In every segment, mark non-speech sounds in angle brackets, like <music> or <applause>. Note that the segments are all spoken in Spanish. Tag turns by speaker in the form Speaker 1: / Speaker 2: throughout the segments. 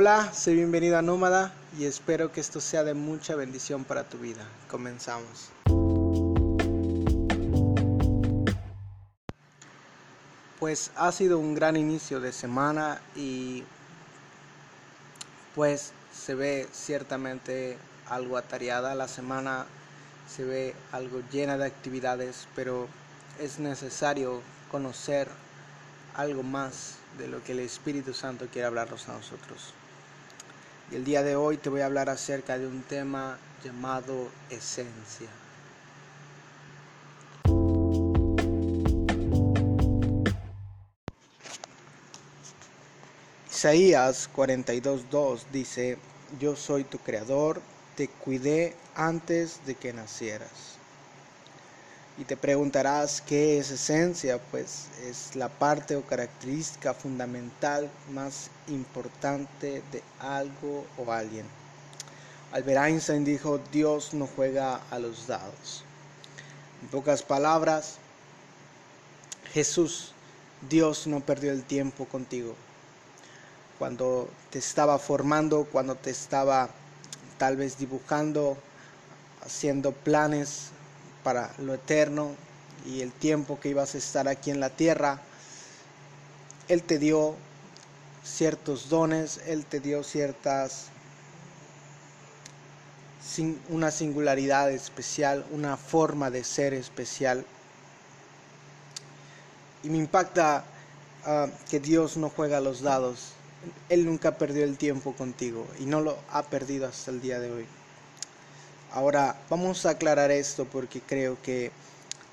Speaker 1: Hola, soy bienvenido a Nómada y espero que esto sea de mucha bendición para tu vida. Comenzamos. Pues ha sido un gran inicio de semana y pues se ve ciertamente algo atareada la semana, se ve algo llena de actividades, pero es necesario conocer algo más de lo que el Espíritu Santo quiere hablarnos a nosotros. Y el día de hoy te voy a hablar acerca de un tema llamado esencia. Isaías 42.2 dice, yo soy tu creador, te cuidé antes de que nacieras. Y te preguntarás qué es esencia, pues es la parte o característica fundamental más importante de algo o alguien. Albert Einstein dijo, Dios no juega a los dados. En pocas palabras, Jesús, Dios no perdió el tiempo contigo. Cuando te estaba formando, cuando te estaba tal vez dibujando, haciendo planes para lo eterno y el tiempo que ibas a estar aquí en la tierra. Él te dio ciertos dones, Él te dio ciertas, una singularidad especial, una forma de ser especial. Y me impacta ah, que Dios no juega los dados. Él nunca perdió el tiempo contigo y no lo ha perdido hasta el día de hoy. Ahora vamos a aclarar esto porque creo que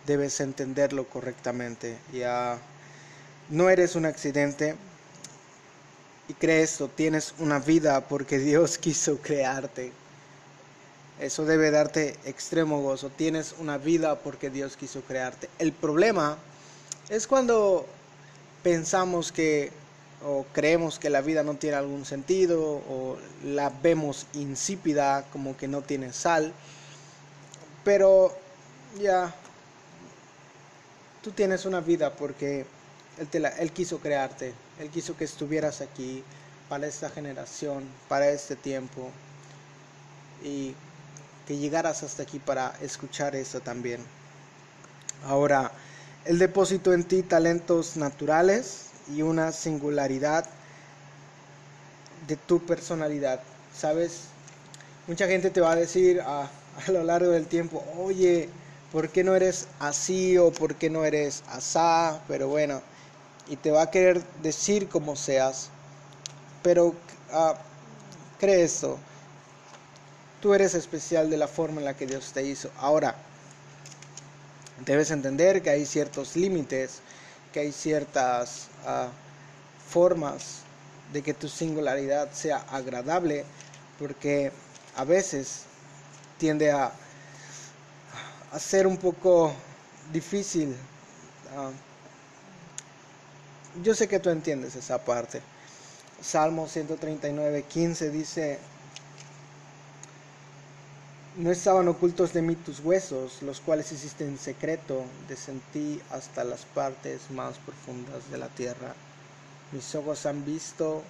Speaker 1: debes entenderlo correctamente. Ya no eres un accidente y crees esto, tienes una vida porque Dios <laughs> quiso crearte. Eso debe darte extremo gozo. Tienes una vida porque Dios quiso crearte. El problema es cuando pensamos que o creemos que la vida no tiene algún sentido o la vemos insípida como que no tiene sal. Pero ya tú tienes una vida porque él, él quiso crearte él quiso que estuvieras aquí para esta generación para este tiempo y que llegaras hasta aquí para escuchar eso también. Ahora él depositó en ti talentos naturales y una singularidad de tu personalidad. ¿Sabes? Mucha gente te va a decir <laughs> a, lo largo del tiempo, oye, ¿por qué no eres así o por qué no eres asá? Pero bueno, y te va a querer decir como seas, pero uh, cree esto, tú eres especial de la forma en la que Dios te hizo. Ahora, debes entender que hay ciertos límites que hay ciertas ah, formas de que tu singularidad sea agradable, porque a veces tiende a, ser un poco difícil. Ah, yo sé que tú entiendes esa parte. Salmo 139, 15 dice, no estaban ocultos de mí tus huesos, los cuales hiciste en secreto, descendí hasta las partes más profundas de la tierra. Mis ojos han visto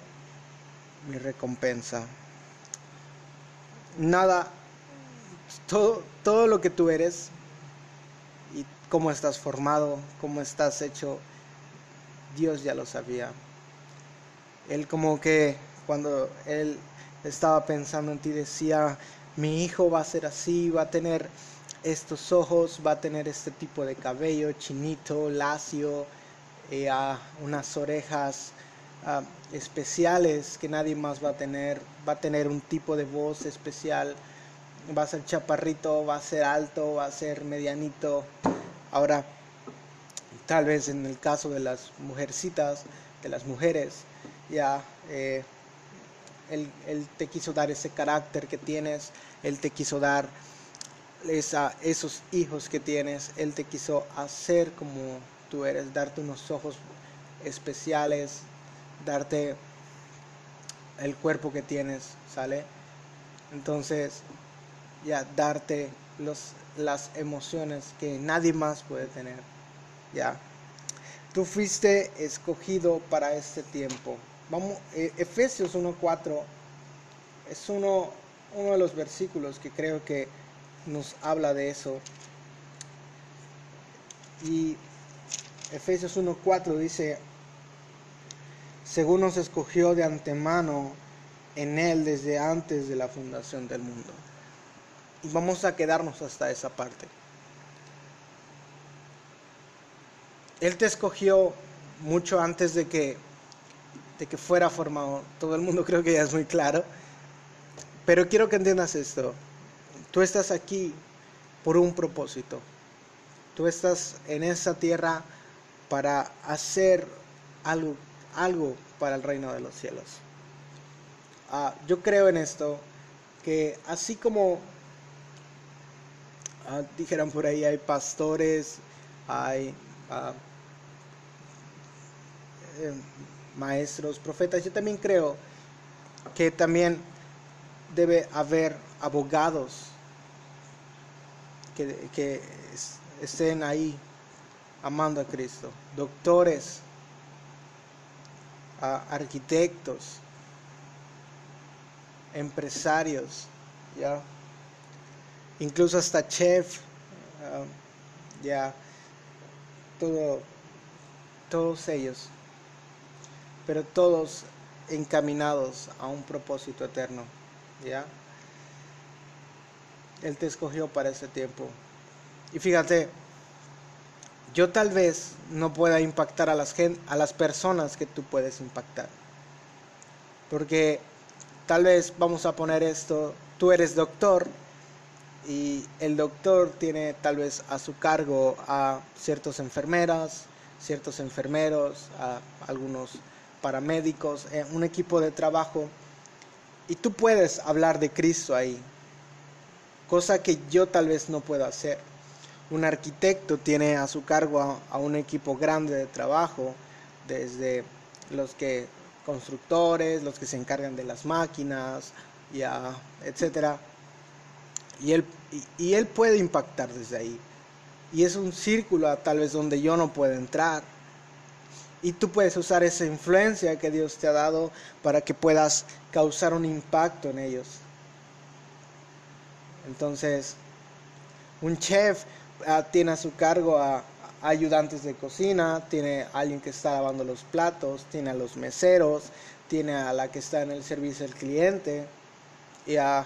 Speaker 1: mi recompensa. Nada, todo, todo lo que tú eres y cómo estás formado, cómo estás hecho, Dios ya lo sabía. Él como que cuando él estaba pensando en ti decía, mi hijo va a ser así, va a tener estos ojos, va a tener este tipo de cabello chinito, lacio, eh, unas orejas especiales que nadie más va a tener, va a tener un tipo de voz especial, va a ser chaparrito, va a ser alto, va a ser medianito. Ahora, tal vez en el caso de las mujercitas, de las mujeres, ya eh, él, te quiso dar ese carácter que tienes, Él te quiso dar esos hijos que tienes, Él te quiso hacer como tú eres, darte unos ojos especiales, darte el cuerpo que tienes, ¿sale? Entonces, ya darte los, las emociones que nadie más puede tener, ¿ya? Tú fuiste escogido para este tiempo, vamos, eh, Efesios 1.4 es uno, uno de los versículos que creo que nos habla de eso. Y Efesios 1.4 dice, según nos escogió de antemano en Él desde antes de la fundación del mundo. Y vamos a quedarnos hasta esa parte. Él te escogió mucho antes de que, de que fuera formado. Todo el mundo creo que ya es muy claro. Pero quiero que entiendas esto. Tú estás aquí por un propósito. Tú estás en esa tierra para hacer algo, algo para el reino de los cielos. Ah, yo creo en esto, que así como ah, dijeron por ahí, hay pastores, hay ah, eh, maestros, profetas, yo también creo que también debe haber abogados que, que estén ahí amando a Cristo, doctores, arquitectos, empresarios, ya, incluso hasta chef, ya, todo, todos ellos, pero todos encaminados a un propósito eterno, ya. Él te escogió para ese tiempo. Y fíjate, yo tal vez no pueda impactar a las, a las personas que tú puedes impactar. Porque tal vez vamos a poner esto, tú eres doctor y el doctor tiene tal vez a su cargo a ciertas enfermeras, ciertos enfermeros, a algunos paramédicos, eh, un equipo de trabajo y tú puedes hablar de Cristo ahí, cosa que yo tal vez no puedo hacer un arquitecto tiene a su cargo a, un equipo grande de trabajo, desde los que constructores, los que se encargan de las máquinas, ya, etcétera. Y él, y, él puede impactar desde ahí. Y es un círculo tal vez donde yo no puedo entrar. Y tú puedes usar esa influencia que Dios te ha dado para que puedas causar un impacto en ellos. Entonces, un chef Ah, tiene a su cargo a, ayudantes de cocina, tiene a alguien que está lavando los platos, tiene a los meseros, tiene a la que está en el servicio al cliente y a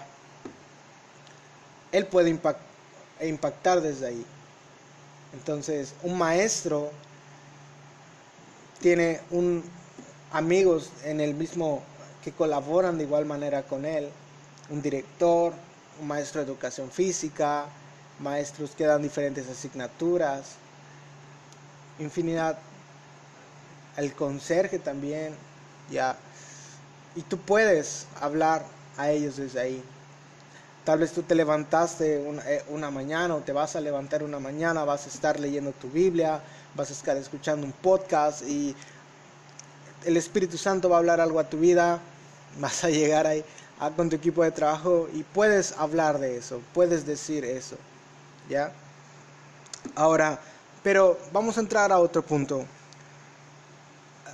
Speaker 1: él puede impactar desde ahí. Entonces, un maestro tiene un amigos en el mismo que colaboran de igual manera con él, un director, un maestro de educación física, maestros que dan diferentes asignaturas, infinidad, el conserje también, ya, y tú puedes hablar a ellos desde ahí. Tal vez tú te levantaste eh, una, mañana o te vas a levantar una mañana, vas a estar leyendo tu Biblia, vas a estar escuchando un podcast y el Espíritu Santo va a hablar algo a tu vida, <laughs> vas a llegar ahí con tu equipo de trabajo y puedes hablar de eso, puedes decir eso. ¿ya? Ahora, pero vamos a entrar a otro punto.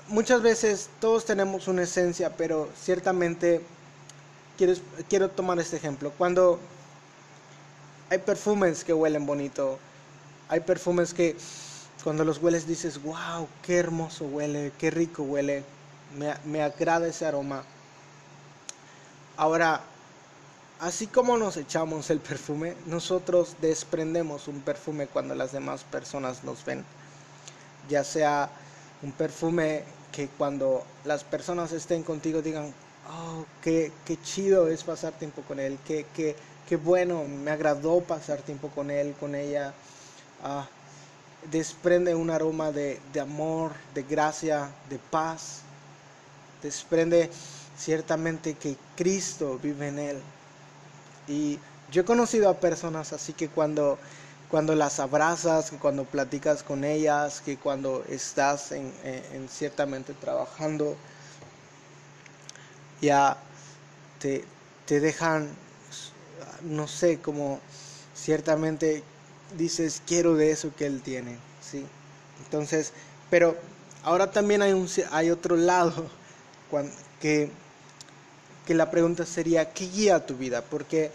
Speaker 1: Muchas veces todos tenemos una esencia, pero ciertamente quiero, quiero tomar este ejemplo. Cuando hay perfumes que huelen bonito, hay perfumes que cuando los hueles dices, wow, qué hermoso huele, qué rico huele, me, me agrada ese aroma. Ahora, Así como nos echamos el perfume, nosotros desprendemos un perfume cuando las demás personas nos ven. Ya sea un perfume que cuando las personas estén contigo digan, oh, qué, qué chido es pasar tiempo con él, qué, qué, qué bueno, me agradó pasar tiempo con él, con ella. Ah, desprende un aroma de, de amor, de gracia, de paz. Desprende ciertamente que Cristo vive en él. Y yo he conocido a personas así que cuando, cuando las abrazas, que cuando platicas con ellas, que cuando estás en, ciertamente trabajando, ya te, te dejan, no sé, como ciertamente dices, quiero de eso que él tiene, ¿sí? Entonces, pero ahora también hay, un, hay otro lado <laughs> que, que la pregunta sería, ¿qué guía tu vida? Porque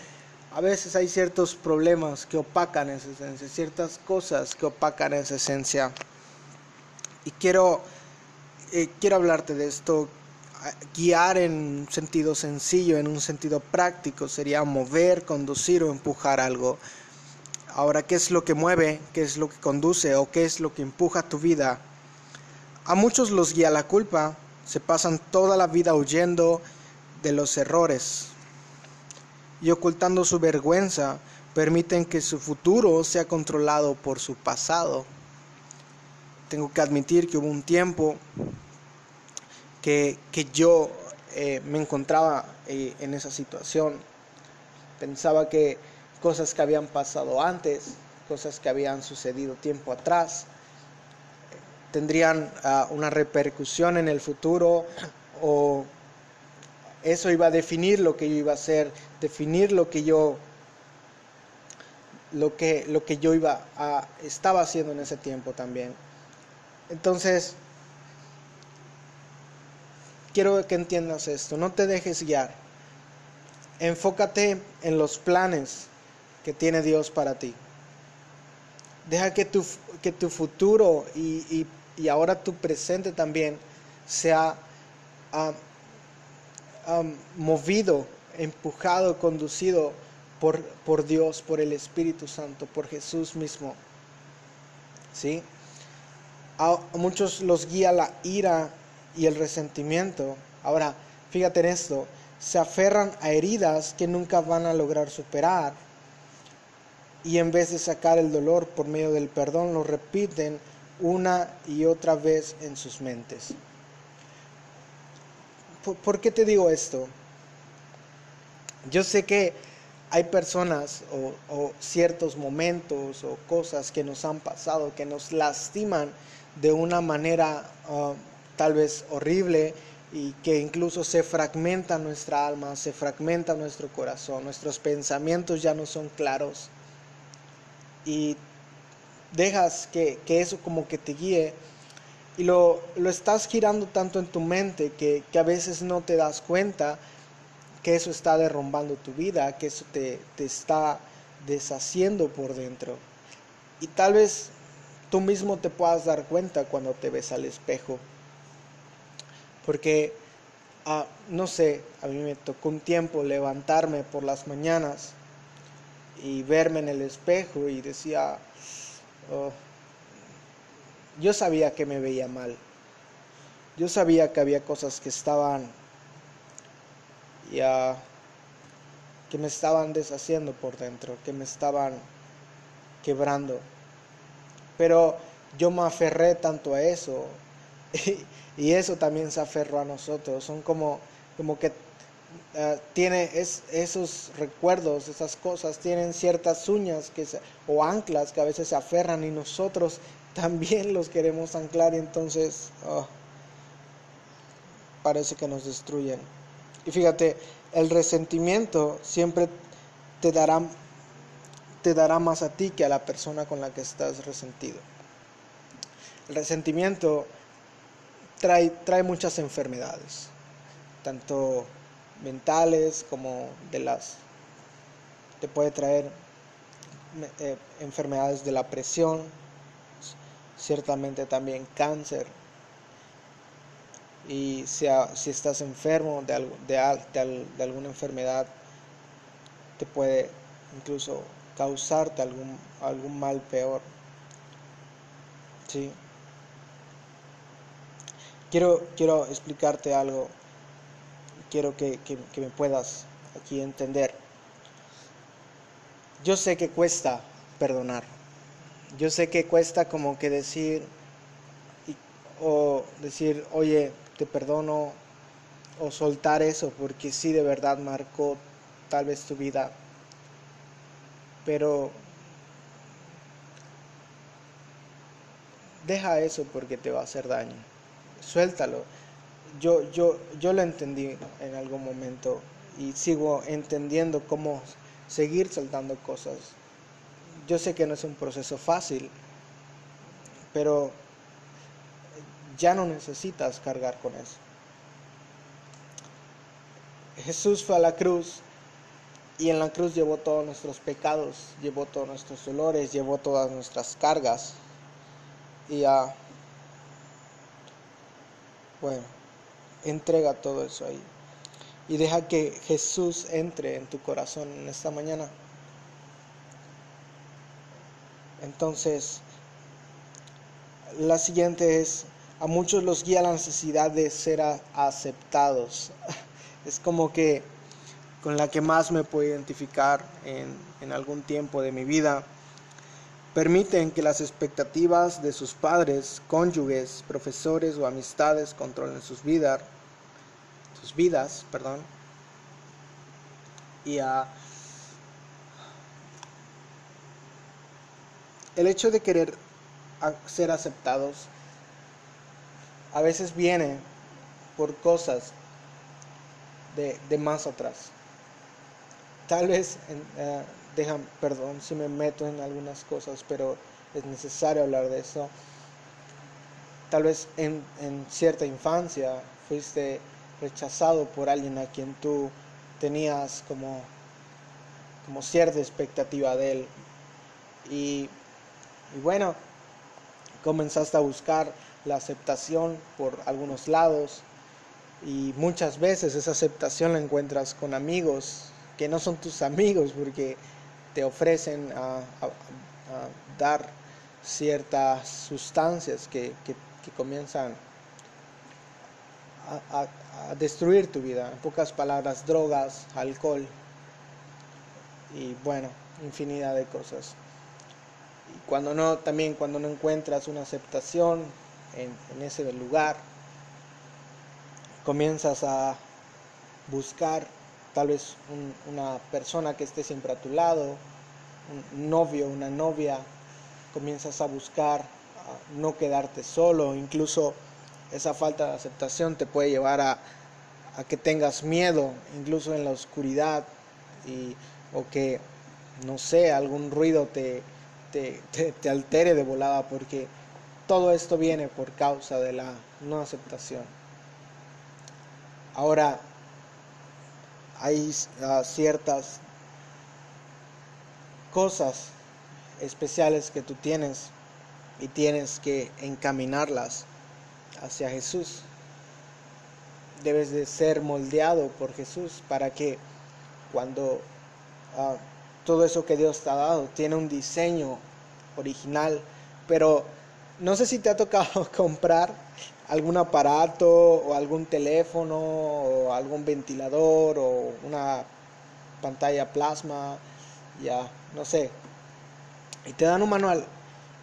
Speaker 1: a veces hay ciertos problemas que opacan esa esencia, ciertas cosas que opacan esa esencia. Y quiero, eh, quiero hablarte de esto. Guiar en un sentido sencillo, en un sentido práctico, sería mover, conducir o empujar algo. Ahora, ¿qué es lo que mueve? ¿Qué es lo que conduce? ¿O qué es lo que empuja tu vida? A muchos los guía la culpa, se pasan toda la vida huyendo de los errores y ocultando su vergüenza, permiten que su futuro sea controlado por su pasado. Tengo que admitir que hubo un tiempo que, yo eh, me encontraba eh, en esa situación. Pensaba que cosas que habían pasado antes, cosas que habían sucedido tiempo atrás, tendrían ah, una repercusión en el futuro o eso iba a definir lo que yo iba a hacer, definir lo que yo lo que lo que yo iba a estaba haciendo en ese tiempo también. Entonces, quiero que entiendas esto, no te dejes guiar. Enfócate en los planes que tiene Dios para ti. Deja que tu, que tu futuro y, ahora tu presente también sea ah, ah, movido, empujado, conducido por, por, Dios, por el Espíritu Santo, por Jesús mismo. ¿Sí? A muchos los guía la ira y el resentimiento. Ahora, fíjate en esto, se aferran a heridas que nunca van a lograr superar y en vez de sacar el dolor por medio del perdón, lo repiten una y otra vez en sus mentes. ¿Por, qué te digo esto? Yo sé que hay personas o, ciertos momentos o cosas que nos han pasado que nos lastiman de una manera uh, tal vez horrible y que incluso se fragmenta nuestra alma, se fragmenta nuestro corazón, nuestros pensamientos ya no son claros y dejas que, eso como que te guíe y lo, estás girando tanto en tu mente que, a veces no te das cuenta que eso está derrumbando tu vida, que eso te, te está deshaciendo por dentro. Y tal vez tú mismo te puedas dar cuenta cuando te ves al espejo. Porque, ah, no sé, a mí me tocó un tiempo levantarme por las mañanas y verme en el espejo y decía, oh, yo sabía que me veía mal, yo sabía que había cosas que estaban ya que me estaban deshaciendo por dentro, que me estaban quebrando. Pero yo me aferré tanto a eso <laughs> y, eso también se aferró a nosotros. Son como, como que Ah, tiene es, esos recuerdos, esas cosas, tienen ciertas uñas que o anclas que a veces se aferran y nosotros <laughs> también los queremos anclar y entonces oh, parece que nos destruyen. Y fíjate, el resentimiento siempre te dará, te dará más a ti que a la persona con la que estás resentido. El resentimiento trae, trae muchas enfermedades, tanto mentales como de las te puede traer eh, enfermedades de la presión ciertamente también cáncer. Y si, si estás enfermo de, de, de, alguna enfermedad te puede incluso causarte algún, algún mal peor. ¿sí? quiero, quiero explicarte algo quiero que, me puedas aquí entender. Yo sé que cuesta perdonar. Yo sé que cuesta como que decir o decir, oye, te perdono o soltar eso porque sí de verdad marcó tal vez tu vida. Pero deja eso porque te va a hacer daño. Suéltalo yo, yo, yo lo entendí en algún momento y sigo entendiendo cómo seguir saltando cosas. Yo sé que no es un proceso fácil, pero ya no necesitas cargar con eso. Jesús fue a la cruz y en la cruz llevó todos nuestros pecados, llevó todos nuestros dolores, llevó todas nuestras cargas. Y a bueno, entrega todo eso ahí. Y deja que Jesús entre en tu corazón en esta mañana. Entonces, la siguiente es, a muchos los guía la necesidad de ser aceptados. <laughs> Es como que con la que más me puedo identificar en, en algún tiempo de mi vida. Permiten que las expectativas de sus padres, cónyuges, profesores o amistades controlen sus vidas, sus vidas, perdón. Y a el hecho de querer ser aceptados a veces viene por cosas de, más atrás. Tal vez, eh, dejan, perdón si me meto en algunas cosas, pero es necesario hablar de eso. Tal vez en, en cierta infancia fuiste rechazado por alguien a quien tú tenías como, como cierta expectativa de él. Y, y bueno, comenzaste a buscar la aceptación por algunos lados y muchas veces esa aceptación la encuentras con amigos que no son tus amigos porque te ofrecen a, dar ciertas sustancias que, comienzan a, destruir tu vida. En pocas palabras, drogas, alcohol y bueno, infinidad de cosas. Y cuando no, también cuando no encuentras una aceptación en, en ese lugar, comienzas a buscar tal vez una persona que esté siempre a tu lado, un novio, una novia, comienzas a buscar no quedarte solo, incluso esa falta de aceptación te puede llevar a, que tengas miedo, incluso en la oscuridad, y, o que, no sé, algún ruido te, te, te altere de volada, porque todo esto viene por causa de la no aceptación. Ahora, hay ah, ciertas cosas especiales que tú tienes y tienes que encaminarlas hacia Jesús. Debes de ser moldeado por Jesús para que cuando ah, todo eso que Dios te ha dado tiene un diseño original, pero no sé si te ha tocado <laughs> comprar algún aparato o algún teléfono o algún ventilador o una pantalla plasma, ya, no sé. Y te dan un manual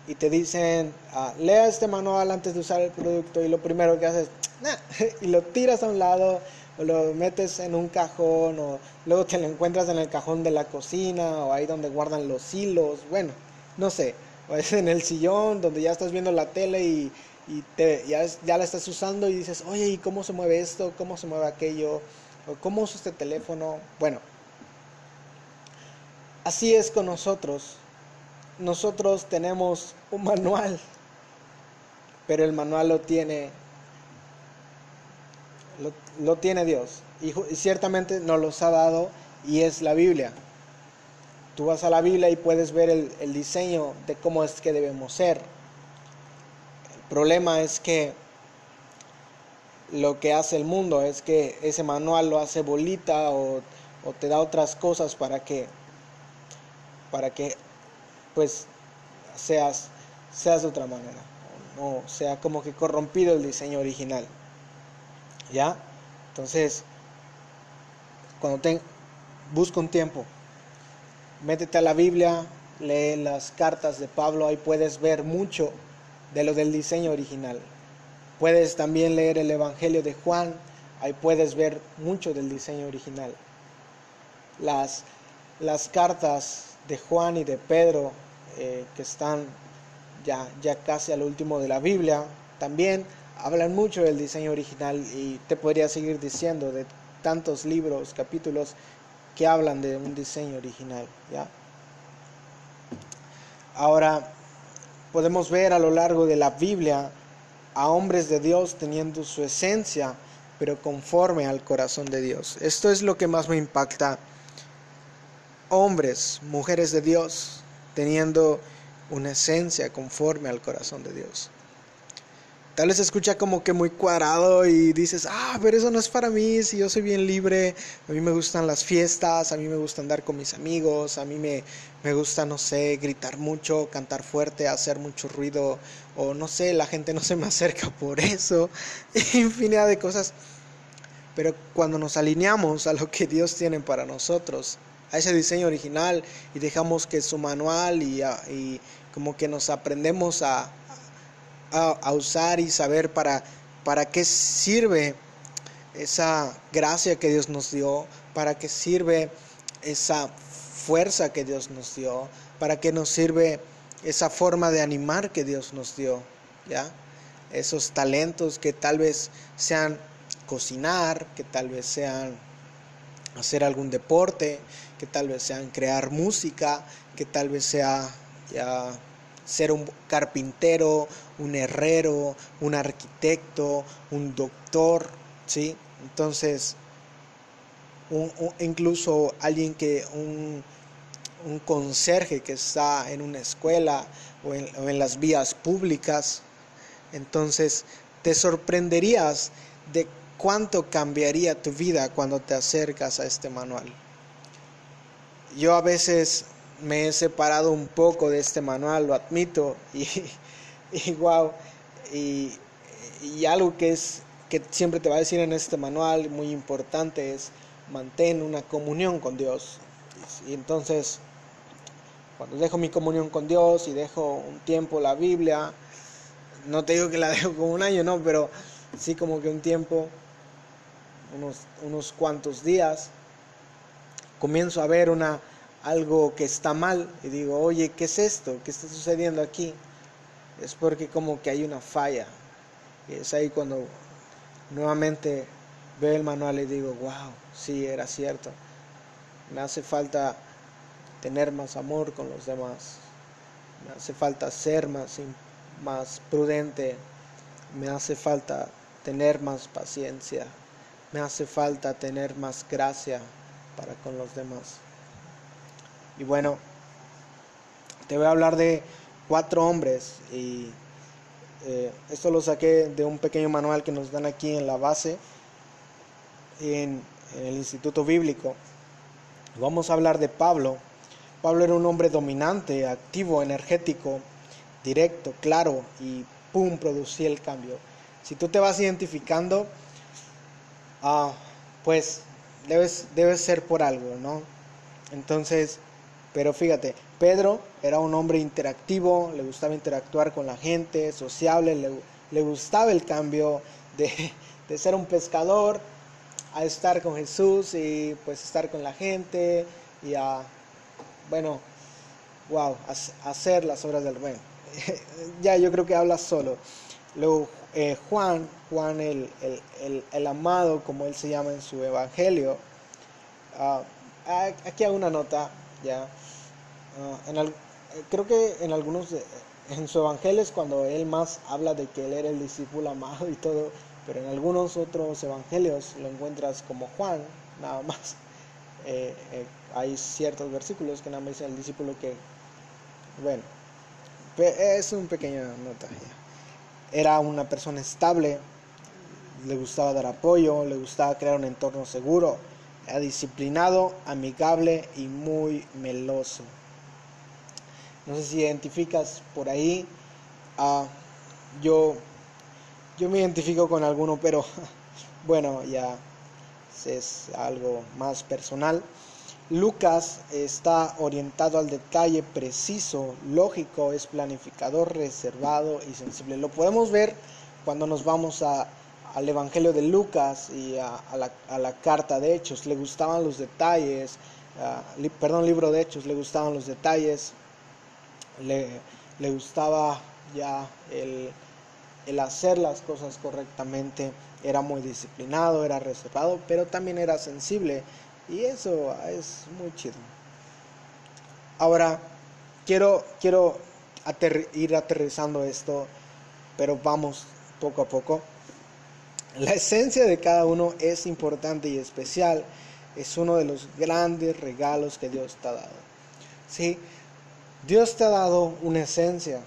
Speaker 1: y te dicen, ah, lea este manual antes de usar el producto y lo primero que haces, <laughs> y lo tiras a un lado o lo metes en un cajón o luego te lo encuentras en el cajón de la cocina o ahí donde guardan los hilos, bueno, no sé, o es en el sillón donde ya estás viendo la tele y y te, ya, ya la estás usando y dices, oye, ¿y cómo se mueve esto? ¿Cómo se mueve aquello? ¿O ¿Cómo uso este teléfono? Bueno, así es con nosotros. Nosotros tenemos un manual, pero el manual lo tiene, lo, tiene Dios. Y, ciertamente nos los ha dado y es la Biblia. Tú vas a la Biblia y puedes ver el diseño de cómo es que debemos ser problema es que lo que hace el mundo es que ese manual lo hace bolita o, te da otras cosas para que para que pues seas seas de otra manera o sea como que corrompido el diseño original ya entonces cuando te busca un tiempo métete a la Biblia lee las cartas de Pablo ahí puedes ver mucho de lo del diseño original. Puedes también leer el Evangelio de Juan, ahí puedes ver mucho del diseño original. Las, las cartas de Juan y de Pedro, eh, que están ya, ya casi al último de la Biblia, también hablan mucho del diseño original y te podría seguir diciendo de tantos libros, capítulos que hablan de un diseño original, ¿ya? Ahora, podemos ver a lo largo de la Biblia a hombres de Dios teniendo su esencia pero conforme al corazón de Dios. Esto es lo que más me impacta. Hombres, mujeres de Dios, teniendo una esencia conforme al corazón de Dios. Tal vez se escucha como que muy cuadrado y dices, ah, pero eso no es para mí, si yo soy bien libre, a mí me gustan las fiestas, a mí me gusta andar con mis amigos, a mí me, me gusta, no sé, gritar mucho, cantar fuerte, hacer mucho ruido, o no sé, la gente no se me acerca <laughs> por eso, <laughs> infinidad de cosas. Pero cuando nos alineamos a lo que Dios tiene para nosotros, a ese diseño original y dejamos que su manual y, y como que nos aprendemos a, a, usar y saber para, para qué sirve esa gracia que Dios nos dio, para qué sirve esa fuerza que Dios nos dio, para qué nos sirve esa forma de animar que Dios nos dio, ¿ya? Esos talentos que tal vez sean cocinar, que tal vez sean hacer algún deporte, que tal vez sean crear música, que tal vez sea ya ser un carpintero, un herrero, un arquitecto, un doctor, ¿sí? Entonces, incluso alguien que, un, un, conserje que está en una escuela o en, o en las vías públicas, entonces te sorprenderías de cuánto cambiaría tu vida cuando te acercas a este manual. Yo a veces me he separado un poco de este manual, lo admito, y, <laughs> y wow, y, algo que es que siempre te va a decir en este manual muy importante es mantén una comunión con Dios. Y entonces, cuando dejo mi comunión con Dios y dejo un tiempo la Biblia, no te digo que la <laughs> dejo como un año, no, pero sí como que un tiempo, unos, unos cuantos días, comienzo a ver una algo que está mal y digo, oye, ¿qué es esto? ¿Qué está sucediendo aquí? Es porque como que hay una falla. Y es ahí cuando nuevamente veo el manual y digo, wow, sí, era cierto. Me hace falta tener más amor con los demás. Me hace falta ser más, más prudente. Me hace falta tener más paciencia. Me hace falta tener más gracia para con los demás. Y bueno, te voy a hablar de cuatro hombres y eh, esto lo saqué de un pequeño manual que nos dan aquí en la base, en, el Instituto Bíblico. Vamos a hablar de Pablo. Pablo era un hombre dominante, activo, energético, directo, claro y pum, producía el cambio. Si tú te vas identificando, ah, pues debes, debes ser por algo, ¿no? Entonces, pero fíjate, Pedro era un hombre interactivo, le gustaba interactuar con la gente, sociable, le, gustaba el cambio de, ser un pescador a estar con Jesús y pues estar con la gente y a, bueno, wow, hacer las obras del rey. <laughs> ya yo creo que habla solo. Luego eh, Juan, Juan el, el, amado, como él se llama en su evangelio, ah, aquí hago una nota, ya. Ah, eh, creo que en algunos, en su evangelio es cuando él más habla de que él era el discípulo amado y todo, pero en algunos otros evangelios lo encuentras como Juan, nada más. Eh, eh, hay ciertos versículos que nada más dicen el discípulo que, bueno, es un pequeño nota. Era una persona estable, le gustaba dar apoyo, le gustaba crear un entorno seguro, disciplinado, amigable y muy meloso. No sé si identificas por ahí. Ah, yo, yo me identifico con alguno, pero <laughs> bueno, ya es algo más personal. Lucas está orientado al detalle preciso, lógico, es planificador, reservado y sensible. Lo podemos ver cuando nos vamos a, al Evangelio de Lucas y a, la, carta de Hechos. Le gustaban los detalles, ah, perdón, libro de Hechos, le gustaban los detalles, le, gustaba ya el, hacer las cosas correctamente, era muy disciplinado, era reservado, pero también era sensible y eso es muy chido. Ahora, quiero, quiero ir aterrizando esto, pero vamos poco a poco. La esencia de cada uno es importante y especial. Es uno de los grandes regalos que Dios te ha dado. ¿Sí? Dios te ha dado una esencia.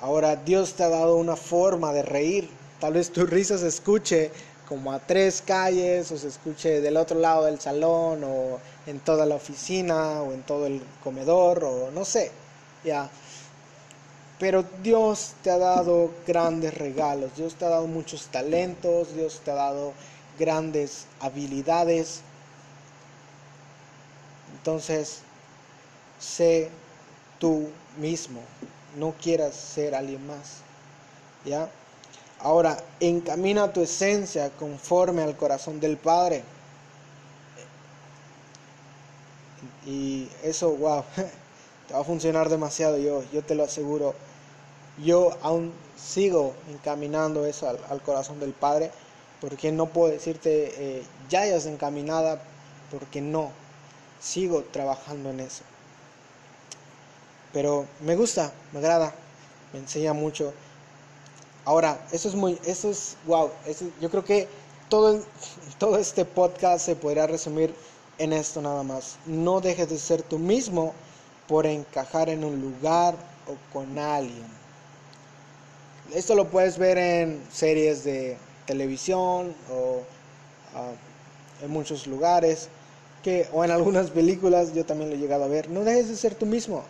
Speaker 1: Ahora Dios te ha dado una forma de reír. Tal vez tu risa se escuche como a tres calles o se escuche del otro lado del salón o en toda la oficina o en todo el comedor o no sé. Ya. Pero Dios te ha dado grandes regalos, Dios te ha dado muchos talentos, Dios te ha dado grandes habilidades. Entonces, sé tú mismo, no quieras ser alguien más. ¿Ya? Ahora, encamina tu esencia conforme al corazón del Padre. Y eso, wow, <laughs> te va a funcionar demasiado, yo, yo te lo aseguro. Yo aún sigo encaminando eso al, corazón del Padre, porque no puedo decirte, eh, ya hayas encaminada, porque no, sigo trabajando en eso. Pero me gusta, me agrada, me enseña mucho. Ahora, eso es muy, eso es, wow, yo creo que todo, <laughs> todo este podcast se podría resumir en esto nada más. No dejes de ser tú mismo por encajar en un lugar o con alguien. Esto lo puedes ver en series de televisión o ah, en muchos lugares que, o en algunas películas, yo también lo he llegado a ver. No dejes de ser tú mismo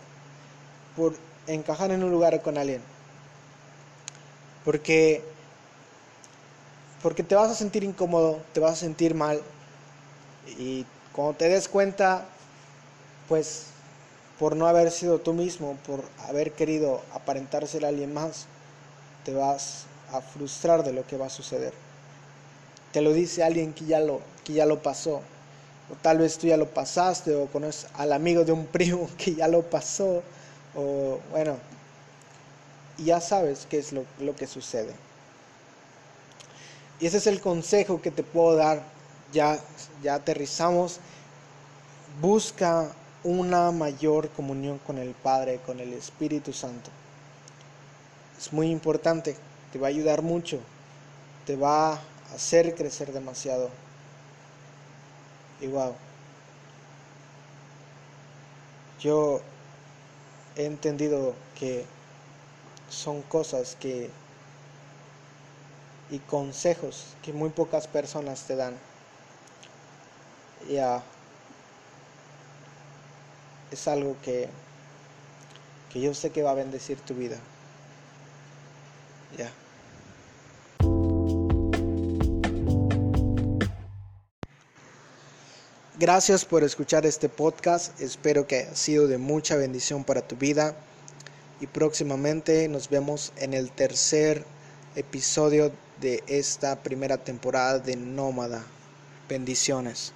Speaker 1: por encajar en un lugar con alguien. Porque, porque te vas a sentir incómodo, te vas a sentir mal y cuando te des cuenta, pues por no haber sido tú mismo, por haber querido aparentarse a alguien más, te vas a frustrar de lo que va a suceder. Te lo dice alguien que ya lo, que ya lo pasó. O tal vez tú ya lo pasaste o conoces al amigo de un <laughs> primo que ya lo pasó. O bueno, ya sabes qué es lo, lo que sucede. Y ese es el consejo que te puedo dar. Ya, ya aterrizamos. Busca una mayor comunión con el Padre, con el Espíritu Santo. Es muy importante, te va a ayudar mucho, te va a hacer crecer demasiado. Y wow, yo he entendido que son cosas que y consejos que muy pocas personas te dan. Ya es algo que, que yo sé que va a bendecir tu vida. Ya. Gracias por escuchar este podcast. Espero que haya sido de mucha bendición para tu vida. Y próximamente nos vemos en el tercer episodio de esta primera temporada de Nómada. Bendiciones.